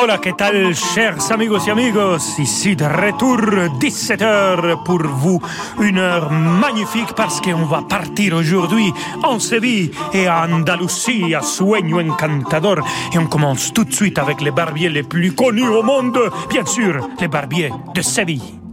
Hola, ¿qué tal, chers amigos y amigos? Ici de retour, 17h pour vous. Une heure magnifique parce qu'on va partir aujourd'hui en Séville et à Andalousie, à Sueño Encantador. Et on commence tout de suite avec les barbiers les plus connus au monde. Bien sûr, les barbiers de Séville.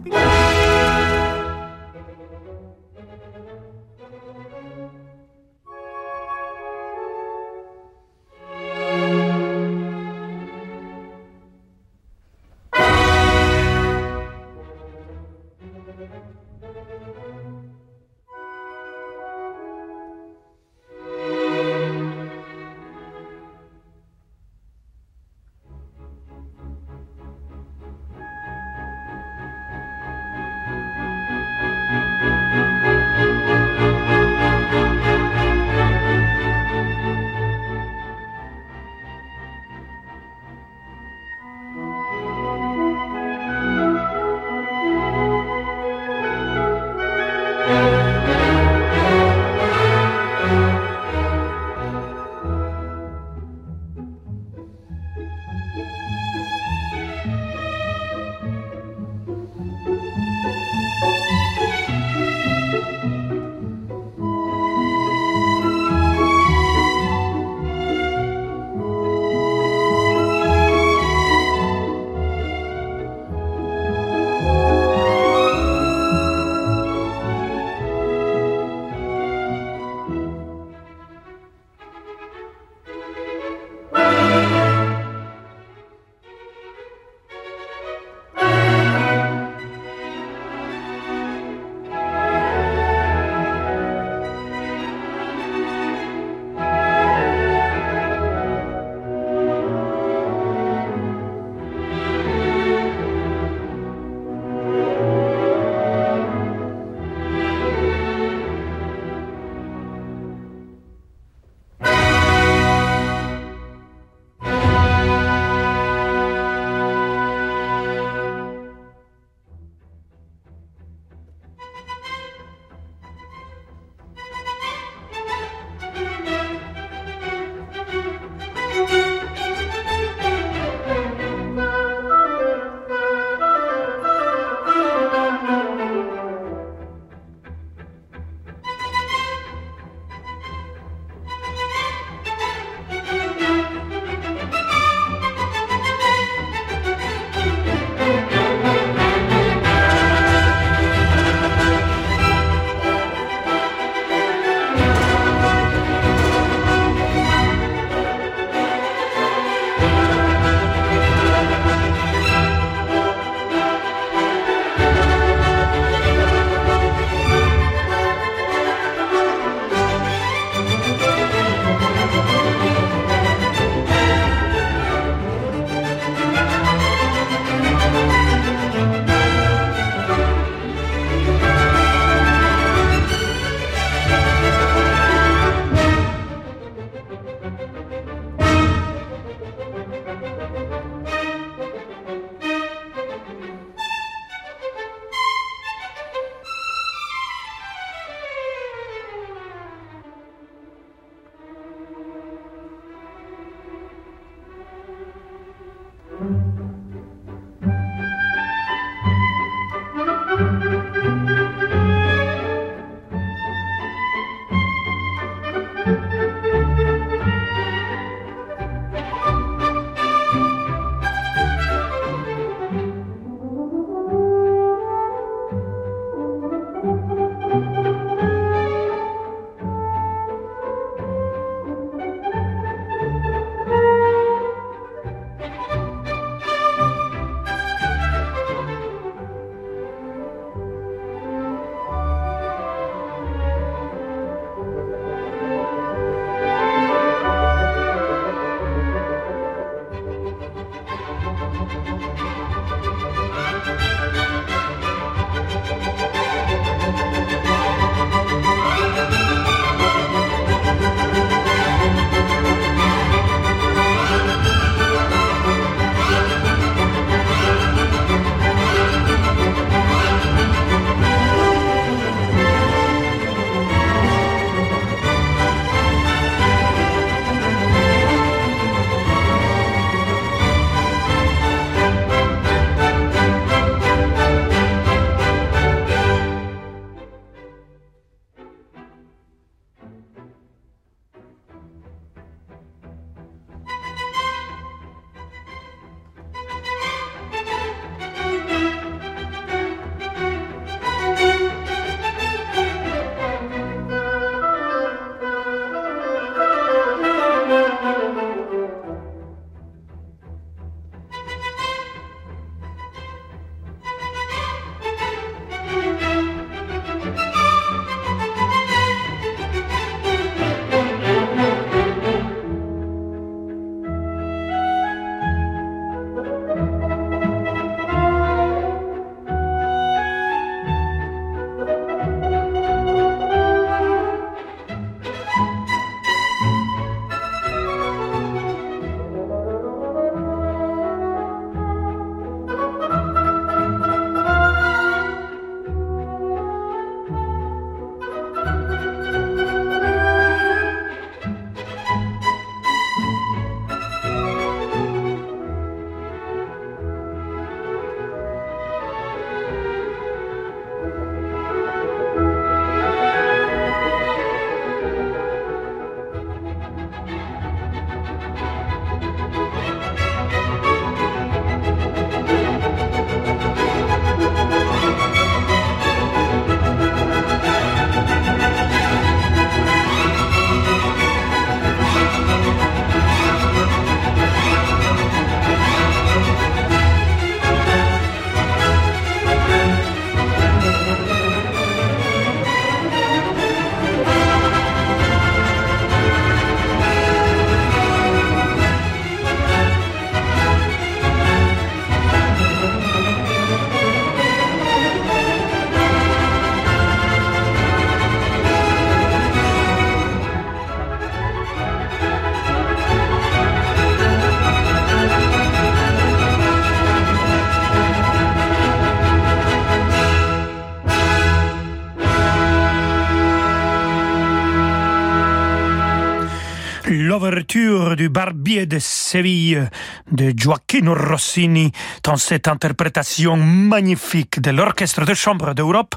Du Barbier de Séville de Gioacchino Rossini dans cette interprétation magnifique de l'Orchestre de chambre d'Europe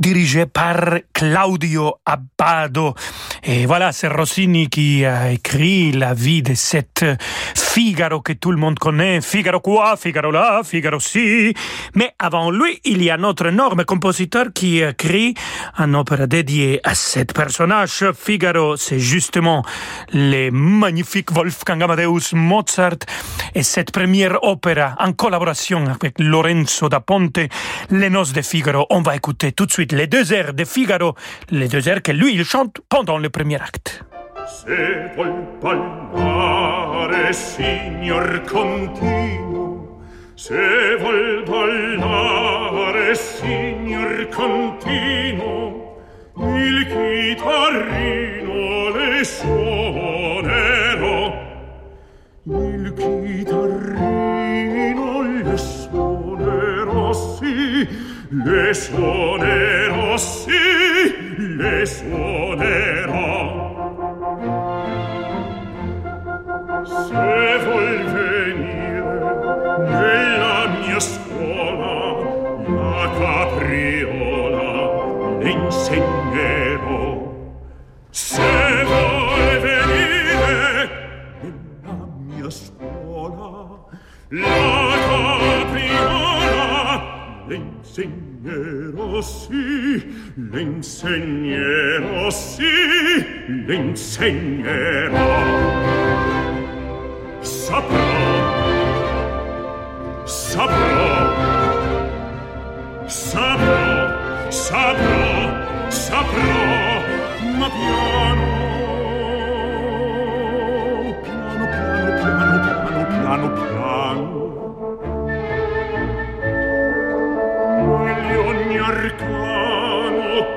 dirigé par Claudio Abbado. Et voilà, c'est Rossini qui a écrit la vie de cette Figaro que tout le monde connaît. Figaro quoi, Figaro là, Figaro si? Mais avant lui, il y a notre énorme compositeur qui écrit un opéra dédié à cet personnage. Figaro, c'est justement le magnifique Wolfgang Amadeus Mozart et cette première opéra en collaboration avec Lorenzo da Ponte, Les Noces de Figaro. On va écouter tout de suite les deux airs de Figaro, les deux airs que lui, il chante pendant le premier acte. Signor continuo, se signor continuo, le suonerò, sì, le suonerò. Se vuol venire nella mia scuola la capriola le insegnerò. Se vuol venire nella mia scuola la capriola le insegnerò, sì, le insegnerò, sì, le insegnerò saprò saprò saprò saprò saprò ma piano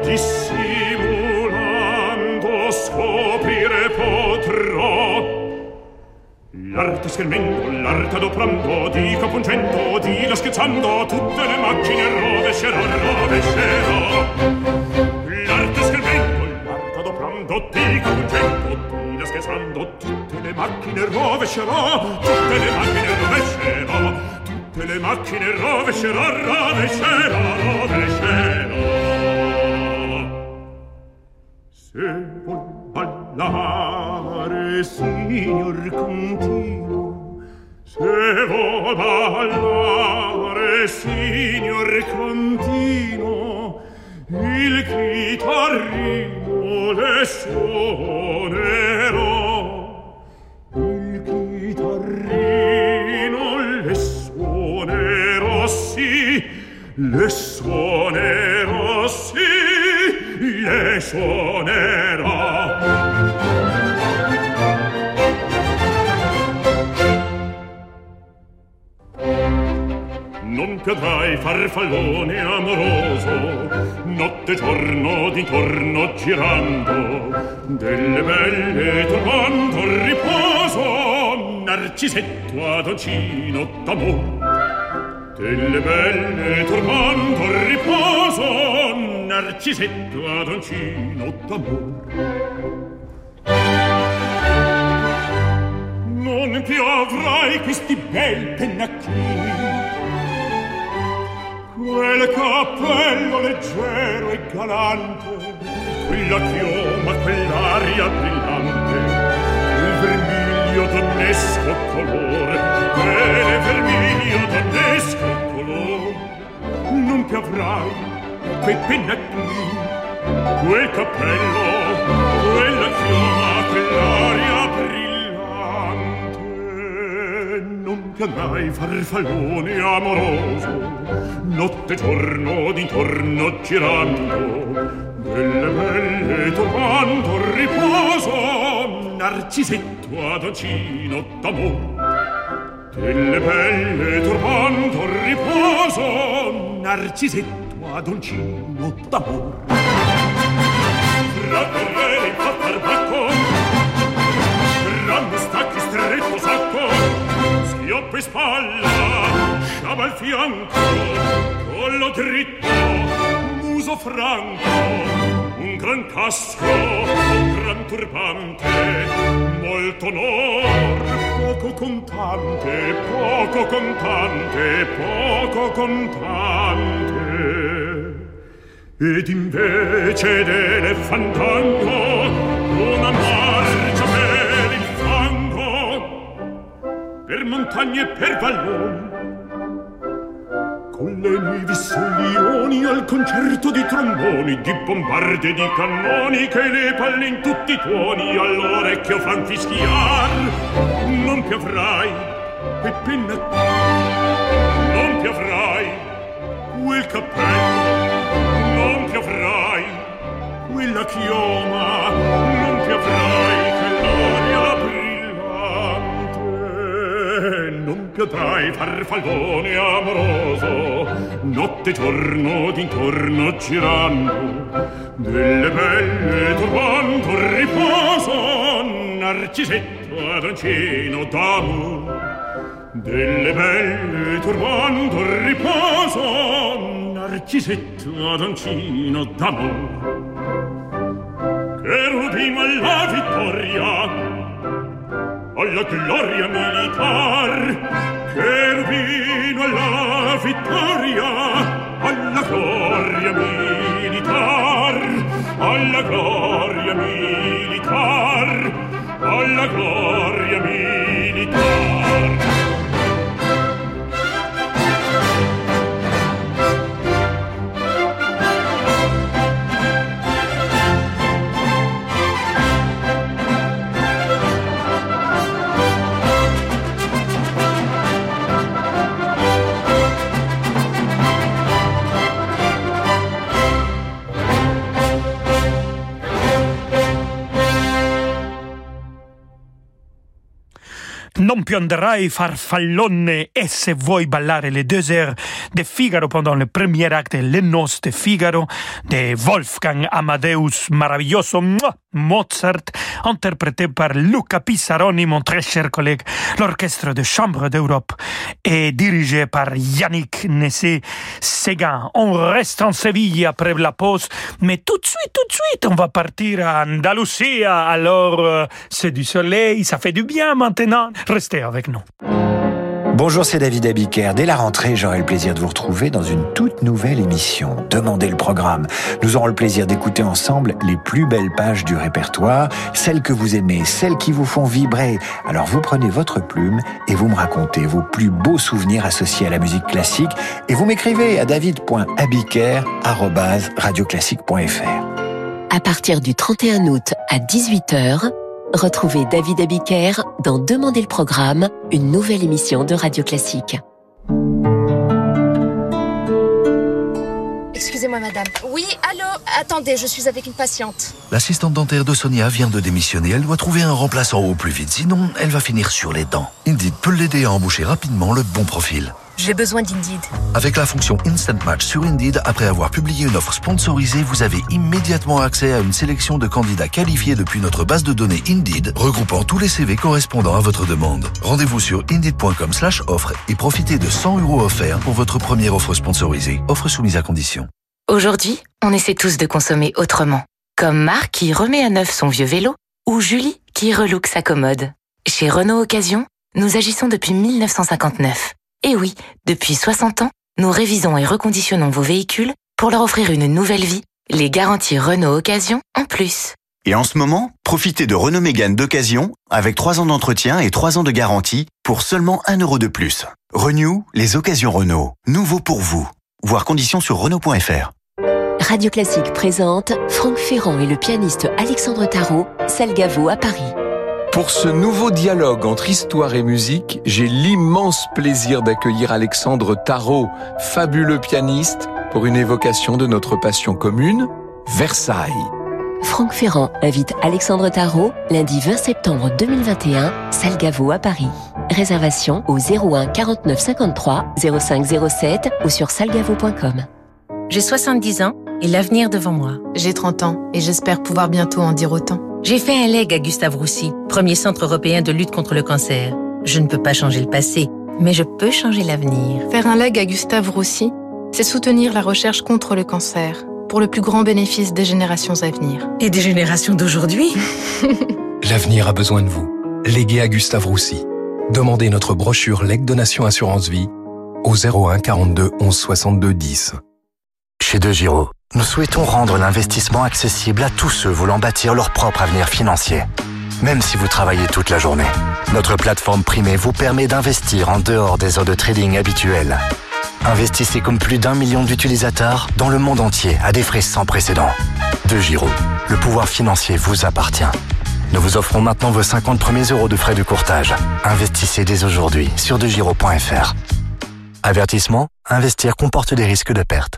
dissimulando scoprire potrò L'arte schermendo, l'arte adoprando, di capungendo, di la scherzando, tutte le macchine rovescerò, rovescerò. L'arte schermendo, l'arte adoprando, di capungendo, di la scherzando, tutte le macchine rovescerò, tutte le macchine rovescerò, tutte le macchine rovescerò, rovescerò, rovescerò. Se vuoi ballare, signor contino, se vuoi ballare, signor contino, il chitarrino le suonerò. Il chitarrino le suonerò, sì, le suonerò, sì, le suonerò. Non cadrai farfallone amoroso, notte e giorno d'intorno girando, delle belle trovando riposo, narcisetto adoncino d'amor. Delle belle turbando il riposo, narcisetto adoncino d'amor. Non più avrai questi bel pennacchini, quel cappello leggero e galante, quella chioma, quell'aria brillante, il vermiglio donnesco colore, quel vermiglio donnesco colore. Non più avrai pennacchini, quel cappello, quella chioma, quell'aria brillante. Non più andrai farfallone amoroso, notte e giorno d'intorno girando, delle belle turbando il riposo, narcisetto adoncino d'amor. Delle belle turbando riposo, narcisetto adoncino d'amor. Raccordere in fatto al bacco, rammo stacchi stretto sacco, schioppo in spalla, sciaba al fianco, collo dritto, muso franco, un gran casco, un gran turbante molto onor poco contante poco contante poco contante ed invece delle fandango una marcia per il fango per montagne e per valloni con le nuovi solioni al concerto di tromboni, di bombarde di cannoni che le palle in tutti i tuoni all'orecchio fan fischiar. Non piovrai, e penna non piovrai, quel cappello, quella chioma non ti avrai che l'aria brillante. Non piotrai farfallone amoroso notte e giorno d'intorno girando delle belle turbando riposo narcisetto adoncino d'amore. Delle belle turbando riposo narcisetto adoncino d'amor erudimo alla vittoria alla gloria militar. Cherubino alla vittoria alla gloria militar. Alla gloria militar alla gloria militar. Non pionderai farfallone e se vuoi ballare les deux heures de Figaro pendant le premier acte Les Noces de Figaro de Wolfgang Amadeus maravilloso Mozart interprété par Luca Pissaroni mon très cher collègue l'orchestre de chambre d'Europe et dirigé par Yannick Nessé-Séguin on reste en Séville après la pause mais tout de suite tout de suite on va partir à Andalusia. Alors euh, c'est du soleil ça fait du bien maintenant Restez avec nous. Bonjour, c'est David Abiker. Dès la rentrée, j'aurai le plaisir de vous retrouver dans une toute nouvelle émission. Demandez le programme. Nous aurons le plaisir d'écouter ensemble les plus belles pages du répertoire, celles que vous aimez, celles qui vous font vibrer. Alors vous prenez votre plume et vous me racontez vos plus beaux souvenirs associés à la musique classique et vous m'écrivez à david.abiker@radioclassique.fr. À partir du 31 août à 18h, retrouvez David Abiker dans Demandez le programme, une nouvelle émission de Radio Classique. Excusez-moi, madame. Oui, allô? Attendez, je suis avec une patiente. L'assistante dentaire de Sonia vient de démissionner. Elle doit trouver un remplaçant au plus vite. Sinon, elle va finir sur les dents. Indeed peut l'aider à embaucher rapidement le bon profil. J'ai besoin d'Indeed. Avec la fonction Instant Match sur Indeed, après avoir publié une offre sponsorisée, vous avez immédiatement accès à une sélection de candidats qualifiés depuis notre base de données Indeed, regroupant tous les CV correspondant à votre demande. Rendez-vous sur indeed.com slash offre et profitez de 100 euros offerts pour votre première offre sponsorisée. Offre soumise à condition. Aujourd'hui, on essaie tous de consommer autrement. Comme Marc qui remet à neuf son vieux vélo ou Julie qui relook sa commode. Chez Renault Occasion, nous agissons depuis 1959. Et oui, depuis 60 ans, nous révisons et reconditionnons vos véhicules pour leur offrir une nouvelle vie, les garanties Renault Occasion en plus. Et en ce moment, profitez de Renault Mégane d'occasion avec 3 ans d'entretien et 3 ans de garantie pour seulement 1 euro de plus. Renew, les occasions Renault. Nouveau pour vous. Voir conditions sur Renault.fr. Radio Classique présente Franck Ferrand et le pianiste Alexandre Tarot, Salgavo à Paris. Pour ce nouveau dialogue entre histoire et musique, j'ai l'immense plaisir d'accueillir Alexandre Tarot, fabuleux pianiste, pour une évocation de notre passion commune, Versailles. Franck Ferrand invite Alexandre Tarot lundi 20 septembre 2021, Salgavo à Paris. Réservation au 01 49 53 05 07 ou sur salgavo.com. J'ai 70 ans et l'avenir devant moi. J'ai 30 ans et j'espère pouvoir bientôt en dire autant. J'ai fait un leg à Gustave Roussy, premier centre européen de lutte contre le cancer. Je ne peux pas changer le passé, mais je peux changer l'avenir. Faire un leg à Gustave Roussy, c'est soutenir la recherche contre le cancer. pour le plus grand bénéfice des générations à venir. Et des générations d'aujourd'hui? L'avenir a besoin de vous. Léguez à Gustave Roussy. Demandez notre brochure Leg Donation Assurance Vie au 01 42 11 62 10. Chez De Giro, nous souhaitons rendre l'investissement accessible à tous ceux voulant bâtir leur propre avenir financier. Même si vous travaillez toute la journée, notre plateforme primée vous permet d'investir en dehors des heures de trading habituelles. Investissez comme plus d'un million d'utilisateurs dans le monde entier à des frais sans précédent. De Giro, le pouvoir financier vous appartient. Nous vous offrons maintenant vos 50 premiers euros de frais de courtage. Investissez dès aujourd'hui sur degiro.fr. Avertissement, investir comporte des risques de perte.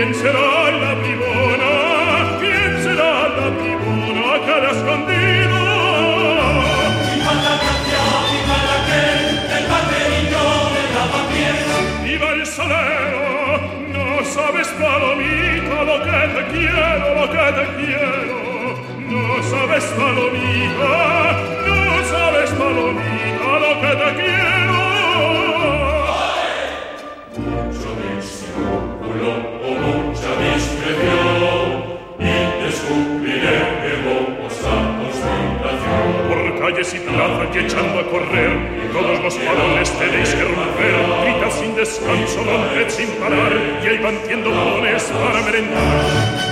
¿Quién será la bribona? ¿Quién será la bribona que le ha escondido? ¡Viva la gracia, viva la que, el banderillo de lavapiés! ¡Viva el salero! No sabes, palomita, lo que te quiero, lo que te quiero. No sabes, palomita, no sabes, palomita, lo que te quiero. Y echando a correr, todos los varones tenéis que romper. Grita sin descanso, romped sin parar, y ahí van tiendo para merendar.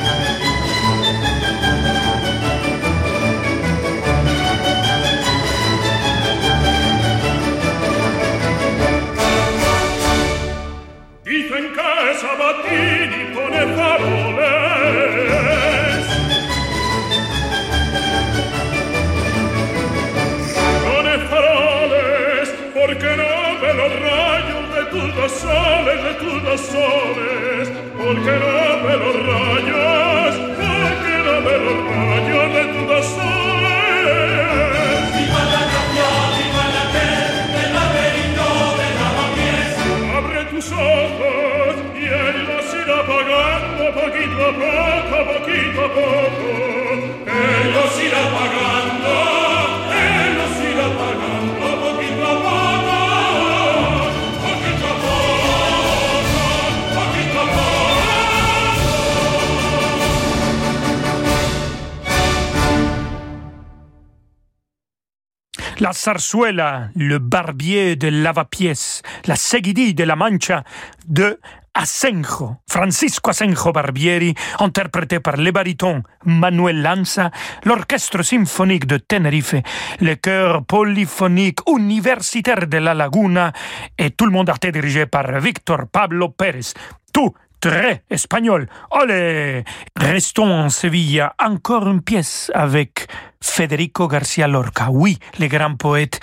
La zarzuela, le barbier de lavapiés, la seguidille de la Mancha de Asenjo, Francisco Asenjo Barbieri, interprété par le baryton Manuel Lanza, l'orchestre symphonique de Tenerife, le chœur polyphonique universitaire de La Laguna et tout le monde a été dirigé par Victor Pablo Pérez. Tout très espagnol. Olé Restons en Séville. Encore une pièce avec Federico Garcia Lorca. Oui, le grand poète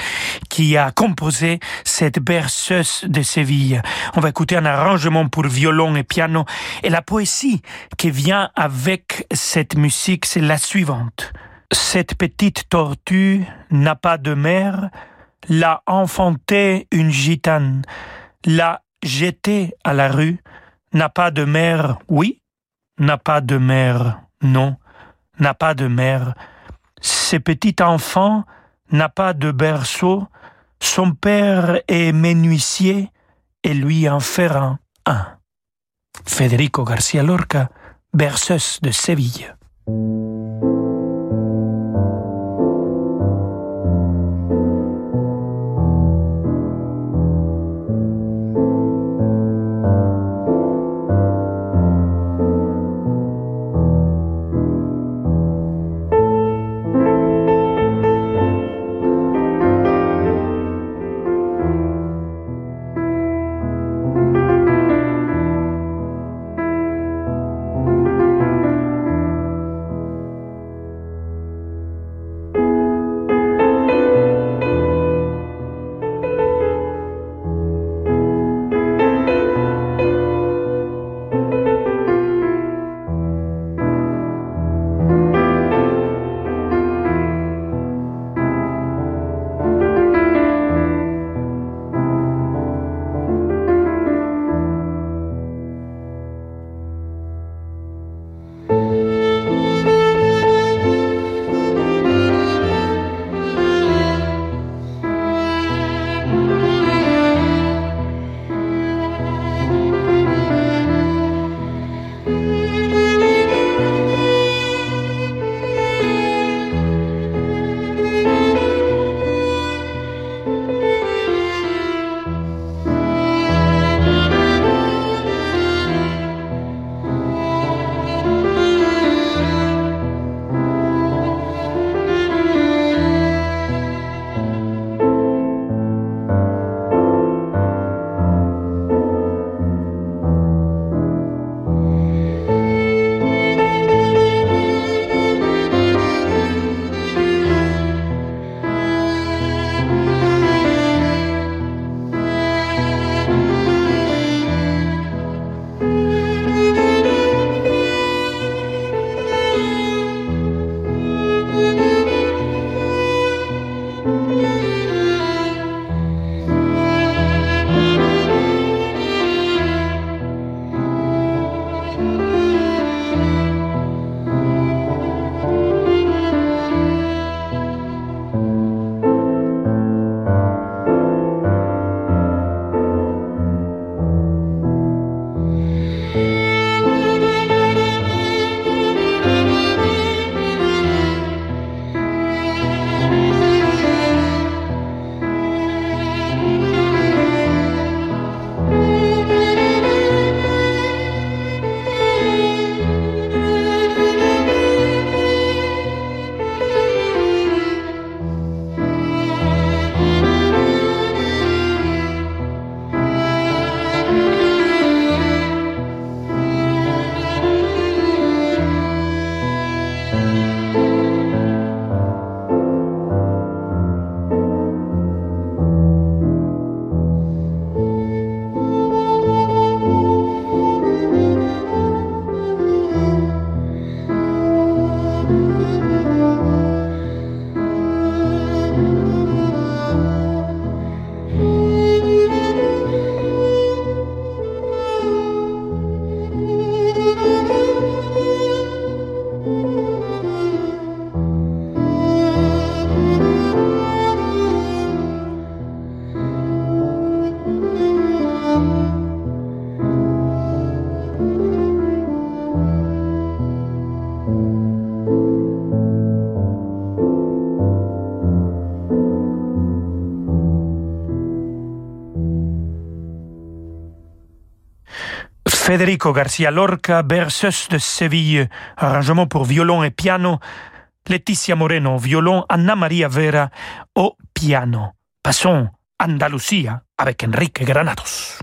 qui a composé cette berceuse de Séville. On va écouter un arrangement pour violon et piano. Et la poésie qui vient avec cette musique, c'est la suivante. Cette petite tortue n'a pas de mère, l'a enfanté une gitane, l'a jetée à la rue, n'a pas de mère, oui, n'a pas de mère, non, n'a pas de mère. Ce petit enfant n'a pas de berceau, son père est menuisier et lui en fera un. Federico Garcia Lorca, berceuse de Séville. Federico Garcia Lorca, berceuse de Séville, arrangement pour violon et piano, Laetitia Moreno, violon, Anna Maria Vera au piano. Passons Andalusia avec Enrique Granados.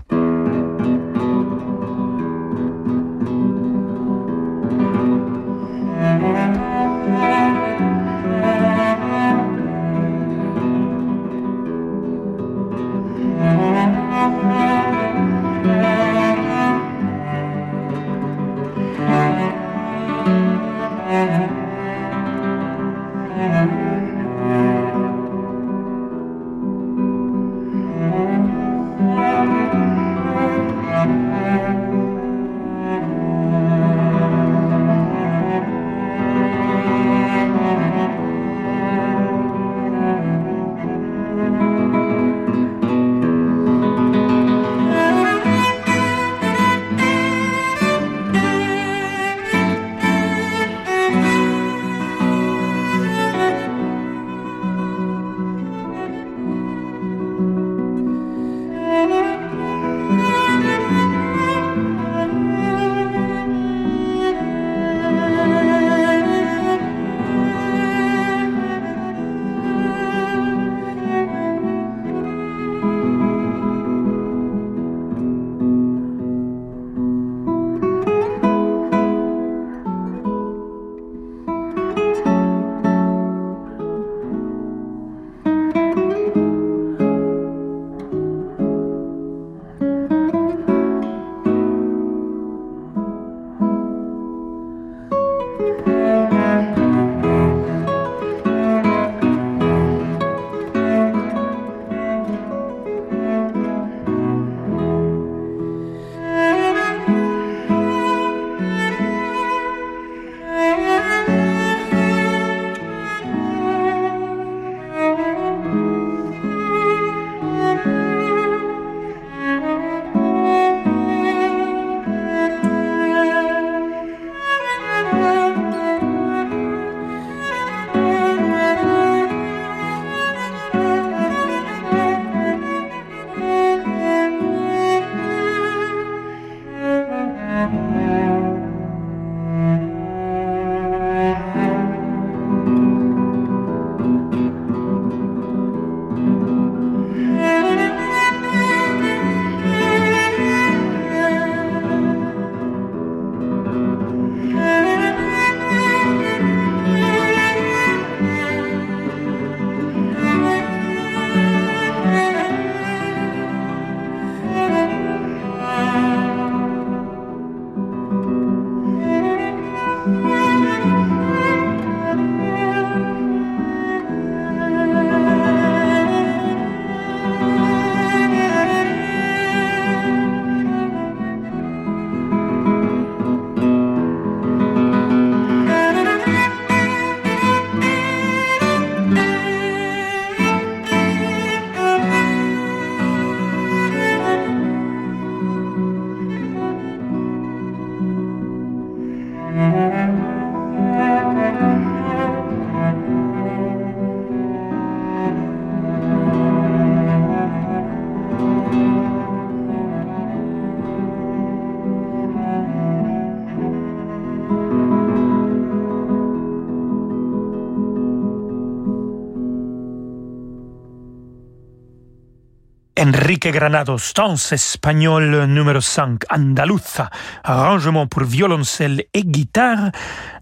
Enrique Granados, danse espagnole numéro 5, Andaluza, arrangement pour violoncelle et guitare.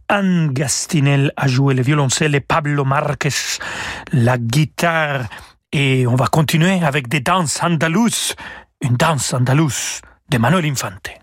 Anne Gastinel a joué le violoncelle Pablo Marquez la guitare. Et on va continuer avec des danses andalouses, une danse andalouse de Manuel Infante.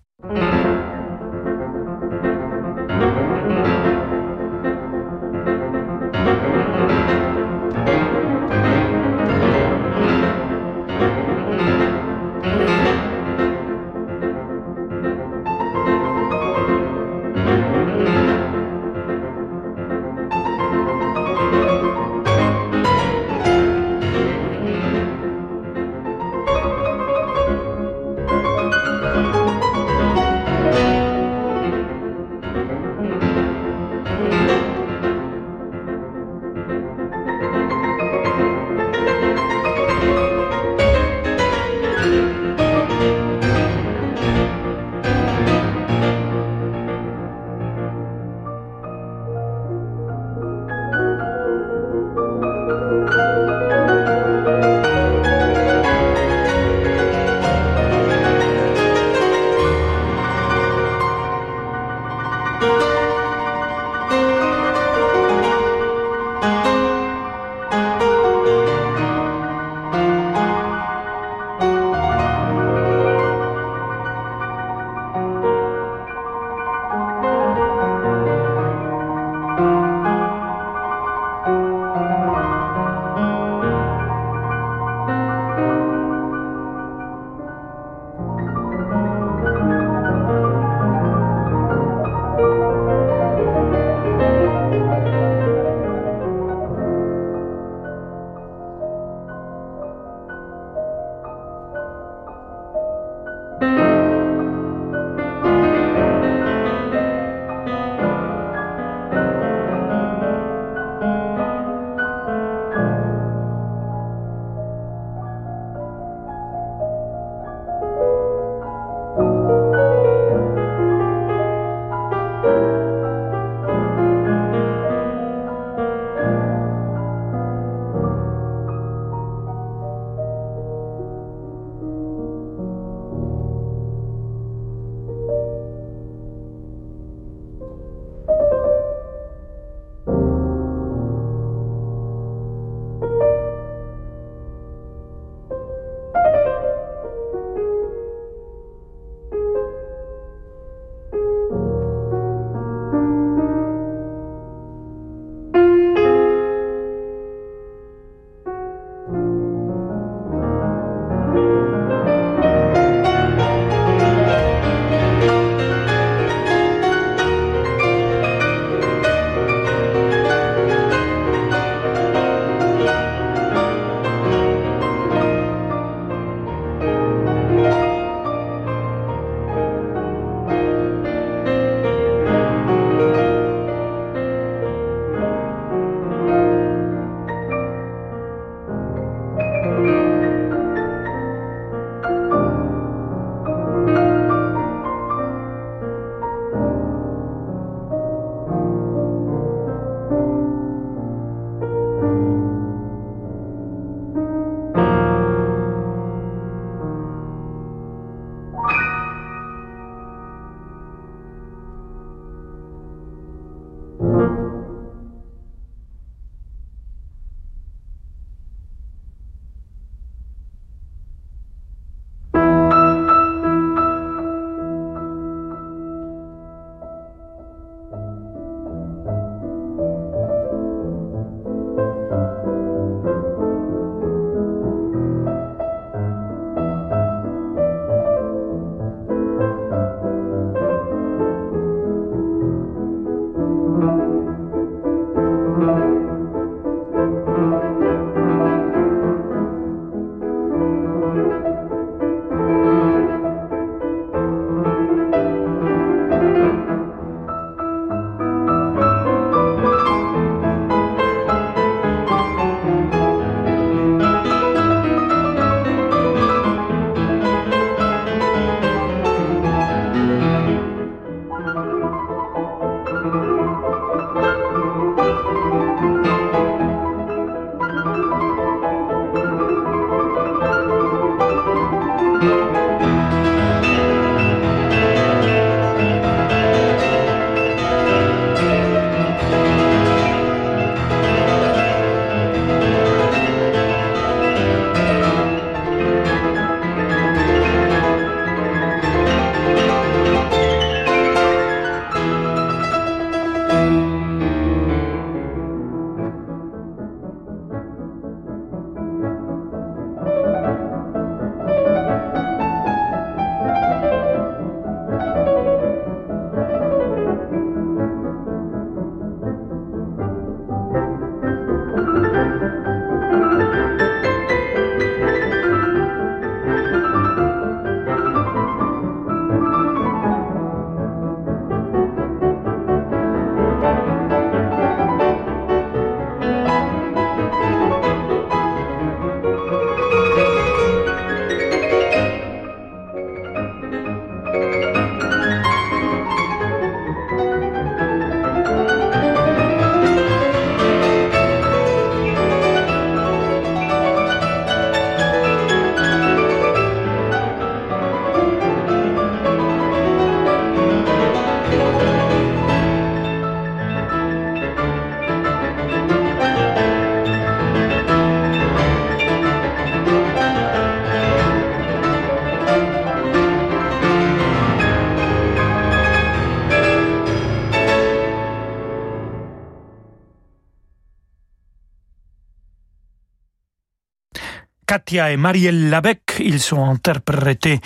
Et Marielle Labec, ils ont interprété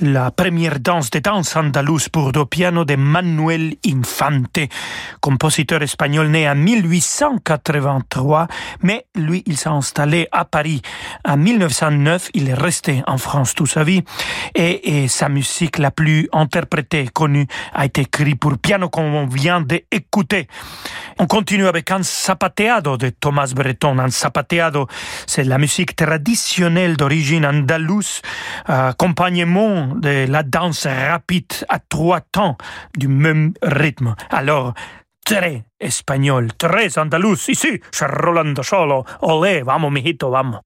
la première danse de danse andalouse pour deux piano de Manuel Infante, compositeur espagnol né en 1883, mais lui, il s'est installé à Paris en 1909. Il est resté en France toute sa vie et, sa musique la plus interprétée, connue, a été écrite pour piano comme on vient d'écouter. On continue avec un zapateado de Thomas Breton. Un zapateado, c'est la musique traditionnelle d'origine andalouse, accompagnement de la danse rapide à trois temps du même rythme. Alors, très espagnol, très andaluz. Ici, c'est Rolando Solo. Olé, vamos, mijito, vamos.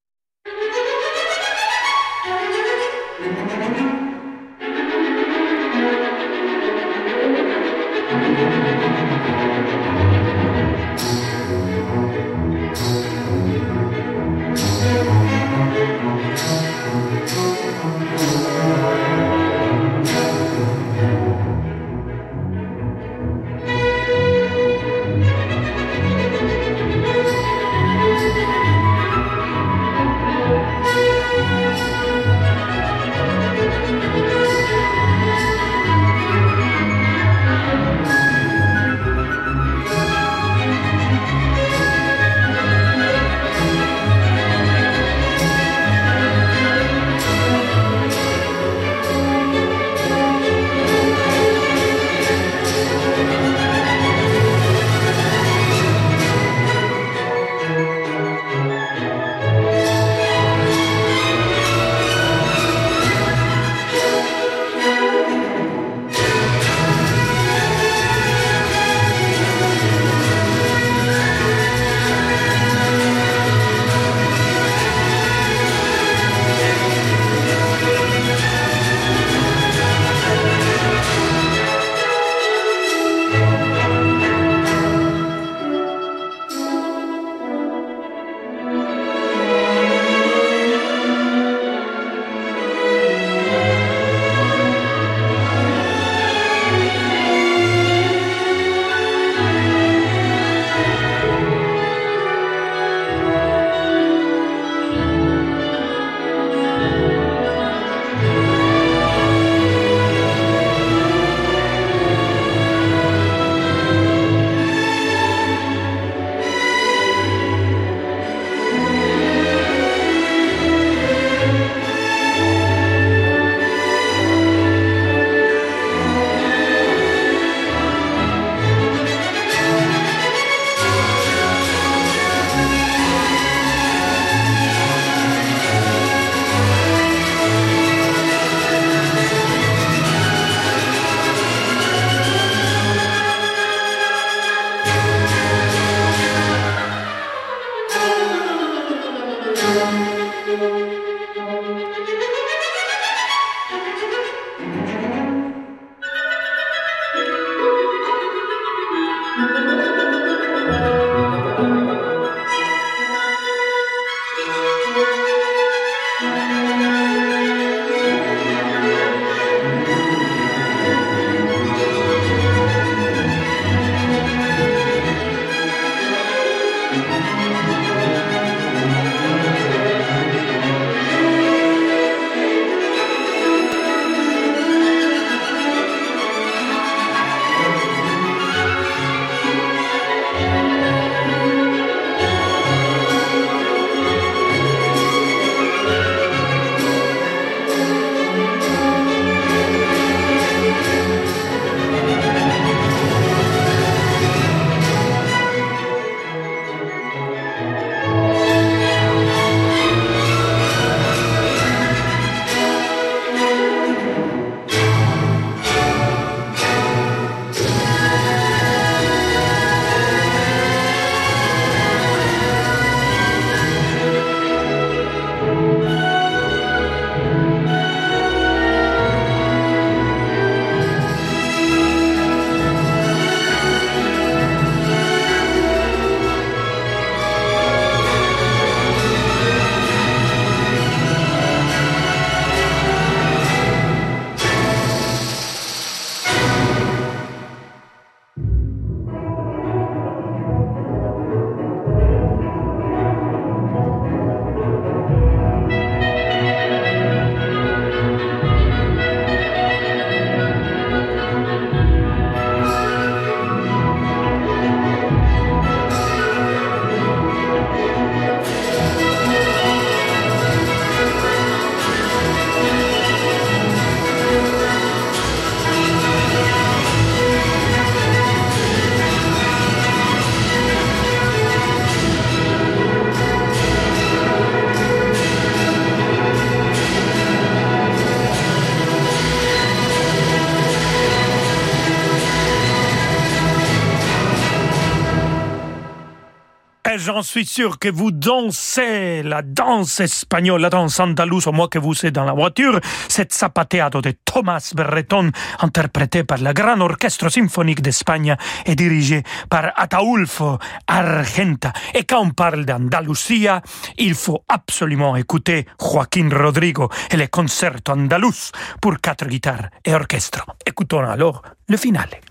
J'en suis sûr que vous dansez la danse espagnole, la danse andalouse, au moins que vous êtes dans la voiture. Cette zapateado de Thomas Berreton, interprété par la Grand Orchestre Symphonique d'Espagne et dirigé par Ataulfo Argenta. Et quand on parle d'Andalusia, il faut absolument écouter Joaquín Rodrigo et les concertos andalous pour quatre guitares et orchestre. Écoutons alors le finale.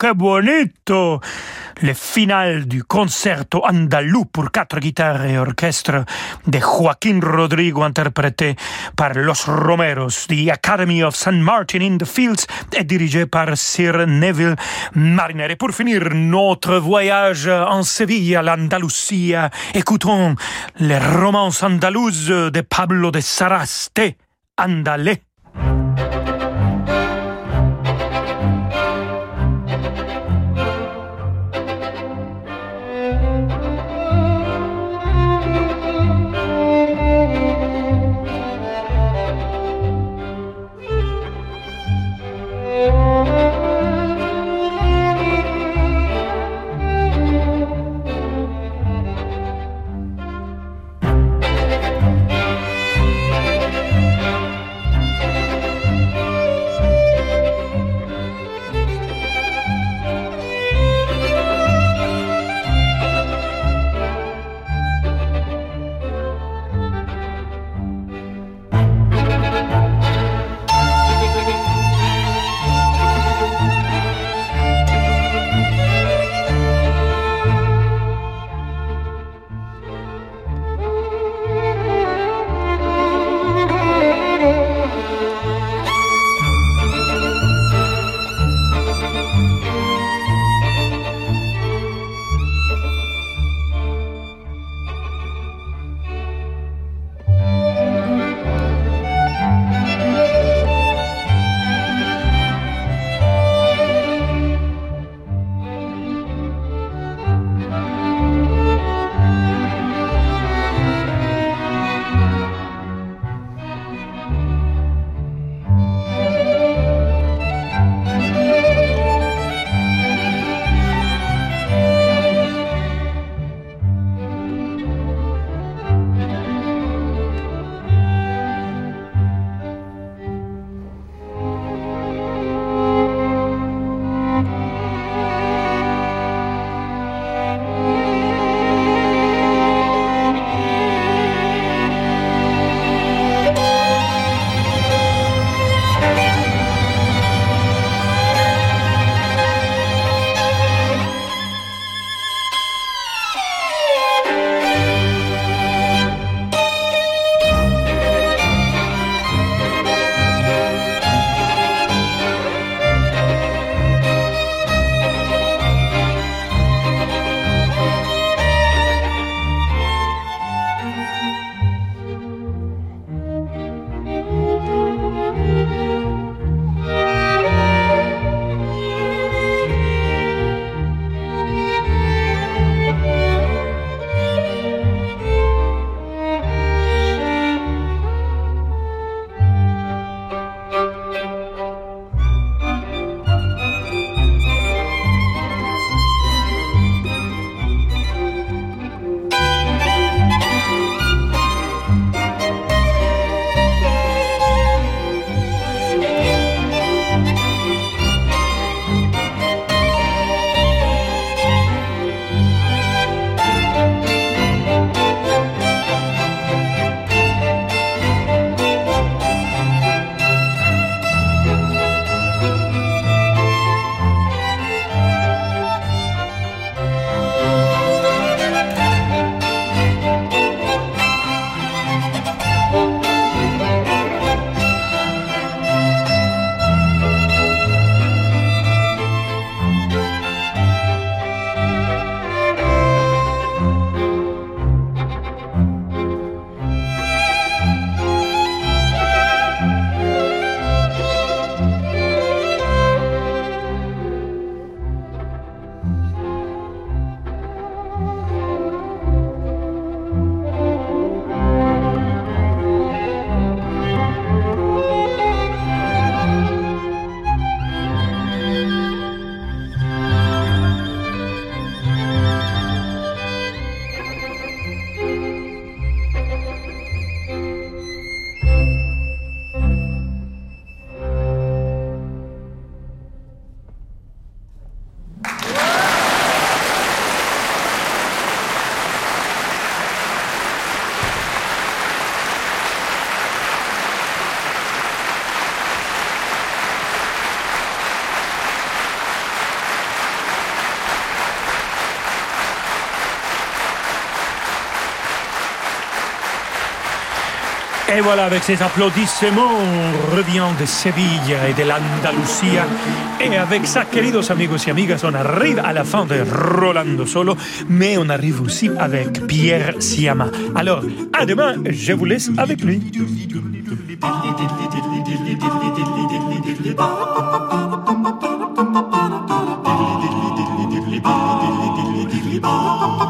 Que bonito Le final du concerto andalou pour quatre guitares et orchestre de Joaquín Rodrigo interprété par Los Romeros. The Academy of St. Martin in the Fields est dirigé par Sir Neville Mariner. Et pour finir notre voyage en Séville, l'Andalousie, écoutons les romances andalouses de Pablo de Saraste. Andale. Et voilà, avec ces applaudissements, on revient de Séville et de l'Andalusia. Et avec ça, queridos amigos y amigas, on arrive à la fin de Rolando Solo, mais on arrive aussi avec Pierre Siama. Alors, à demain, je vous laisse avec lui.